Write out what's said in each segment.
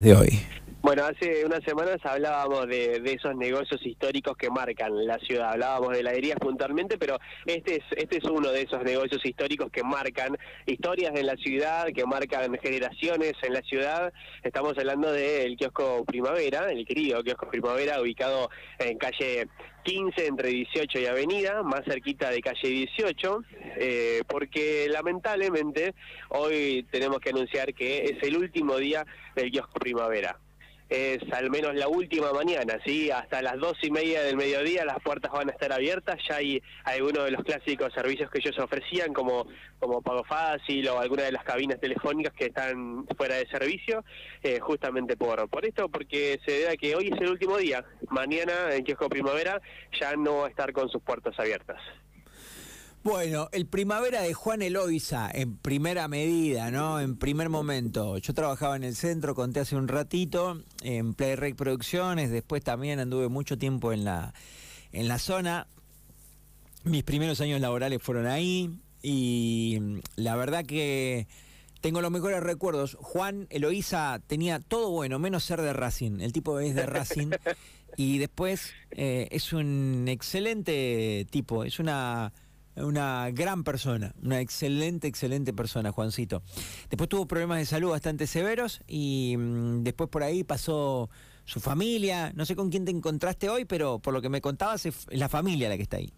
de hoy. Bueno, hace unas semanas hablábamos de, esos negocios históricos que marcan la ciudad. Hablábamos de heladerías puntualmente, pero este es, este es uno de esos negocios históricos que marcan historias en la ciudad, que marcan generaciones en la ciudad. Estamos hablando del kiosco Primavera, el querido kiosco Primavera, ubicado en calle 15 entre 18 y Avenida, más cerquita de calle 18, eh, porque lamentablemente hoy tenemos que anunciar que es el último día del kiosco Primavera es al menos la última mañana, ¿sí? Hasta las dos y media del mediodía las puertas van a estar abiertas, ya hay algunos de los clásicos servicios que ellos ofrecían, como, como Pago Fácil o alguna de las cabinas telefónicas que están fuera de servicio, eh, justamente por, por esto, porque se debe a que hoy es el último día, mañana en Kiosco Primavera ya no va a estar con sus puertas abiertas. Bueno, el primavera de Juan Eloisa, en primera medida, ¿no? En primer momento. Yo trabajaba en el centro, conté hace un ratito, en Playrec Producciones, después también anduve mucho tiempo en la, en la zona. Mis primeros años laborales fueron ahí y la verdad que tengo los mejores recuerdos. Juan Eloísa tenía todo bueno, menos ser de Racing. El tipo es de Racing. y después eh, es un excelente tipo, es una una gran persona, una excelente, excelente persona, Juancito. Después tuvo problemas de salud bastante severos y mm, después por ahí pasó su familia. No sé con quién te encontraste hoy, pero por lo que me contabas es la familia la que está ahí.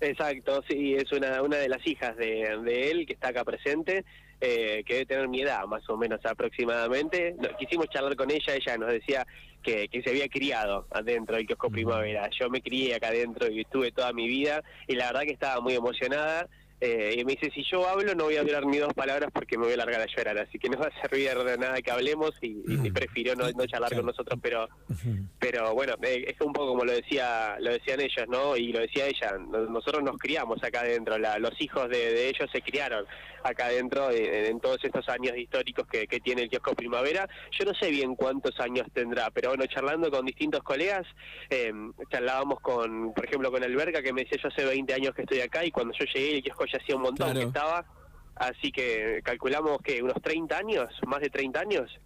Exacto, sí, es una, una de las hijas de, de él que está acá presente eh, que debe tener mi edad, más o menos aproximadamente. quisimos charlar con ella, ella nos decía que, que se había criado adentro del kiosco Primavera. Yo me crié acá adentro y estuve toda mi vida y la verdad que estaba muy emocionada eh, y me dice, si yo hablo no voy a hablar ni dos palabras porque me voy a largar a llorar, así que no va a servir de nada que hablemos y, y prefirió no, no, charlar con nosotros, pero pero bueno, eh, es un poco como lo decía lo decían ellos, ¿no? Y lo decía ella, nosotros nos criamos acá adentro, los hijos de, ellos se criaron acá adentro en, todos estos años históricos que, tiene el kiosco Primavera. Yo no sé bien cuántos años tendrá, pero bueno, charlando con distintos colegas, eh, charlábamos con, por ejemplo, con Alberca, que me decía, yo hace 20 años que estoy acá y cuando yo llegué el kiosco ya hacía un montón que estaba, así que calculamos que unos 30 años, más de 30 años.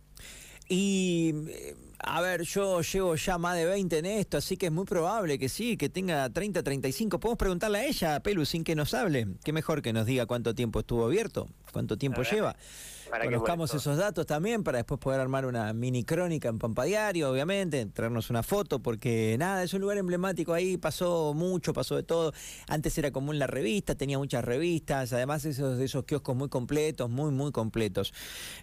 Y a ver, yo llevo ya más de 20 en esto, así que es muy probable que sí, que tenga 30, 35. Podemos preguntarle a ella, Pelu, sin que nos hable. Qué mejor que nos diga cuánto tiempo estuvo abierto, cuánto tiempo lleva para Conozcamos esos datos también para después poder armar una mini crónica en Pampa Diario, obviamente, traernos una foto, porque nada, es un lugar emblemático ahí, pasó mucho, pasó de todo. Antes era común la revista, tenía muchas revistas, además esos, esos kioscos muy completos, muy, muy completos.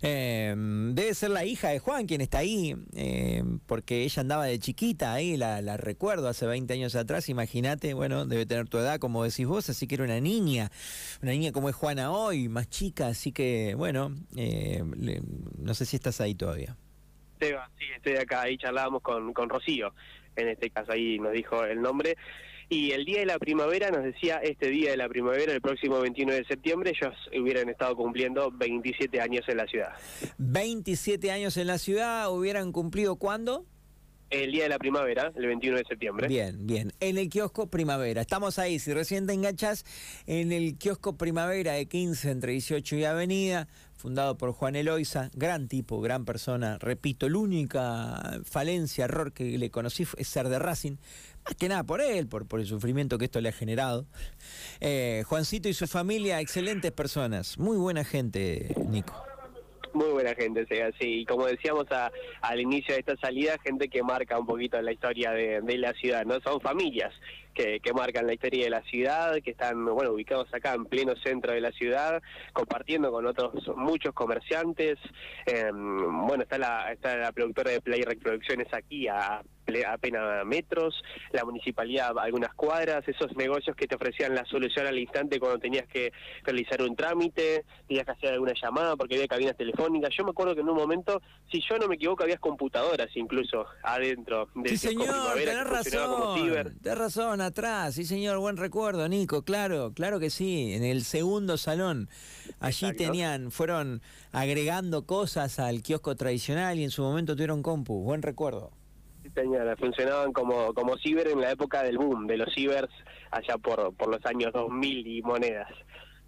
Em, debe ser la hija de Juan quien está ahí, em, porque ella andaba de chiquita ahí, la, recuerdo hace 20 años atrás, imagínate, bueno, debe tener tu edad, como decís vos, así que era una niña, una niña como es Juana hoy, más chica, así que, bueno, eh, no sé si estás ahí todavía. sí, estoy acá, ahí charlábamos con, con Rocío, en este caso ahí nos dijo el nombre. Y el día de la primavera nos decía, este día de la primavera, el próximo 21 de septiembre, ellos hubieran estado cumpliendo 27 años en la ciudad. 27 años en la ciudad, ¿hubieran cumplido cuándo? El día de la primavera, el 21 de septiembre. Bien, bien. En el kiosco Primavera. Estamos ahí, si recién te enganchas, en el kiosco Primavera de 15 entre 18 y Avenida, fundado por Juan Eloisa, gran tipo, gran persona. Repito, la única falencia, error que le conocí es ser de Racing. Más que nada por él, por, el sufrimiento que esto le ha generado. Eh, Juancito y su familia, excelentes personas. Muy buena gente, Nico. Buena gente, sí. Y como decíamos al inicio de esta salida, gente que marca un poquito la historia de, la ciudad, ¿no? Son familias que, que, marcan la historia de la ciudad, que están, bueno, ubicados acá en pleno centro de la ciudad, compartiendo con otros muchos comerciantes. Em, bueno, está la, está la productora de Play Reproducciones aquí a apenas metros, la municipalidad algunas cuadras, esos negocios que te ofrecían la solución al instante cuando tenías que realizar un trámite, tenías que hacer alguna llamada porque había cabinas telefónicas. Yo me acuerdo que en un momento, si yo no me equivoco, había computadoras incluso adentro de Sí, señor, tenés razón, tenés razón, atrás, sí, señor, buen recuerdo, Nico, claro, claro que sí, en el segundo salón. Allí tenían, fueron agregando cosas al kiosco tradicional y en su momento tuvieron compu, buen recuerdo señora, funcionaban como, como ciber en la época del boom, de los cibers allá por, por los años 2000 y monedas.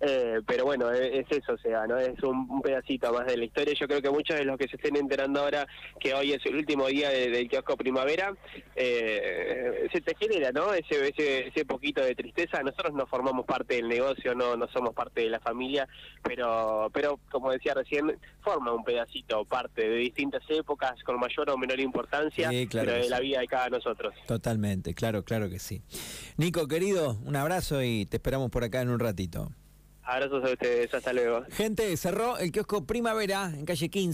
Eh, pero bueno, e, es, eso, o sea, no es un, pedacito más de la historia. Yo creo que muchos de los que se estén enterando ahora que hoy es el último día del kiosco Primavera, eh, se te genera, ¿no? Ese, ese, ese poquito de tristeza. Nosotros no formamos parte del negocio, no, no somos parte de la familia, pero, pero como decía recién, forma un pedacito parte de distintas épocas con mayor o menor importancia, pero de la vida de cada nosotros. Totalmente, claro, claro que sí. Nico, querido, un abrazo y te esperamos por acá en un ratito. Abrazos a ustedes, hasta luego. Gente, cerró el kiosco Primavera en calle 15.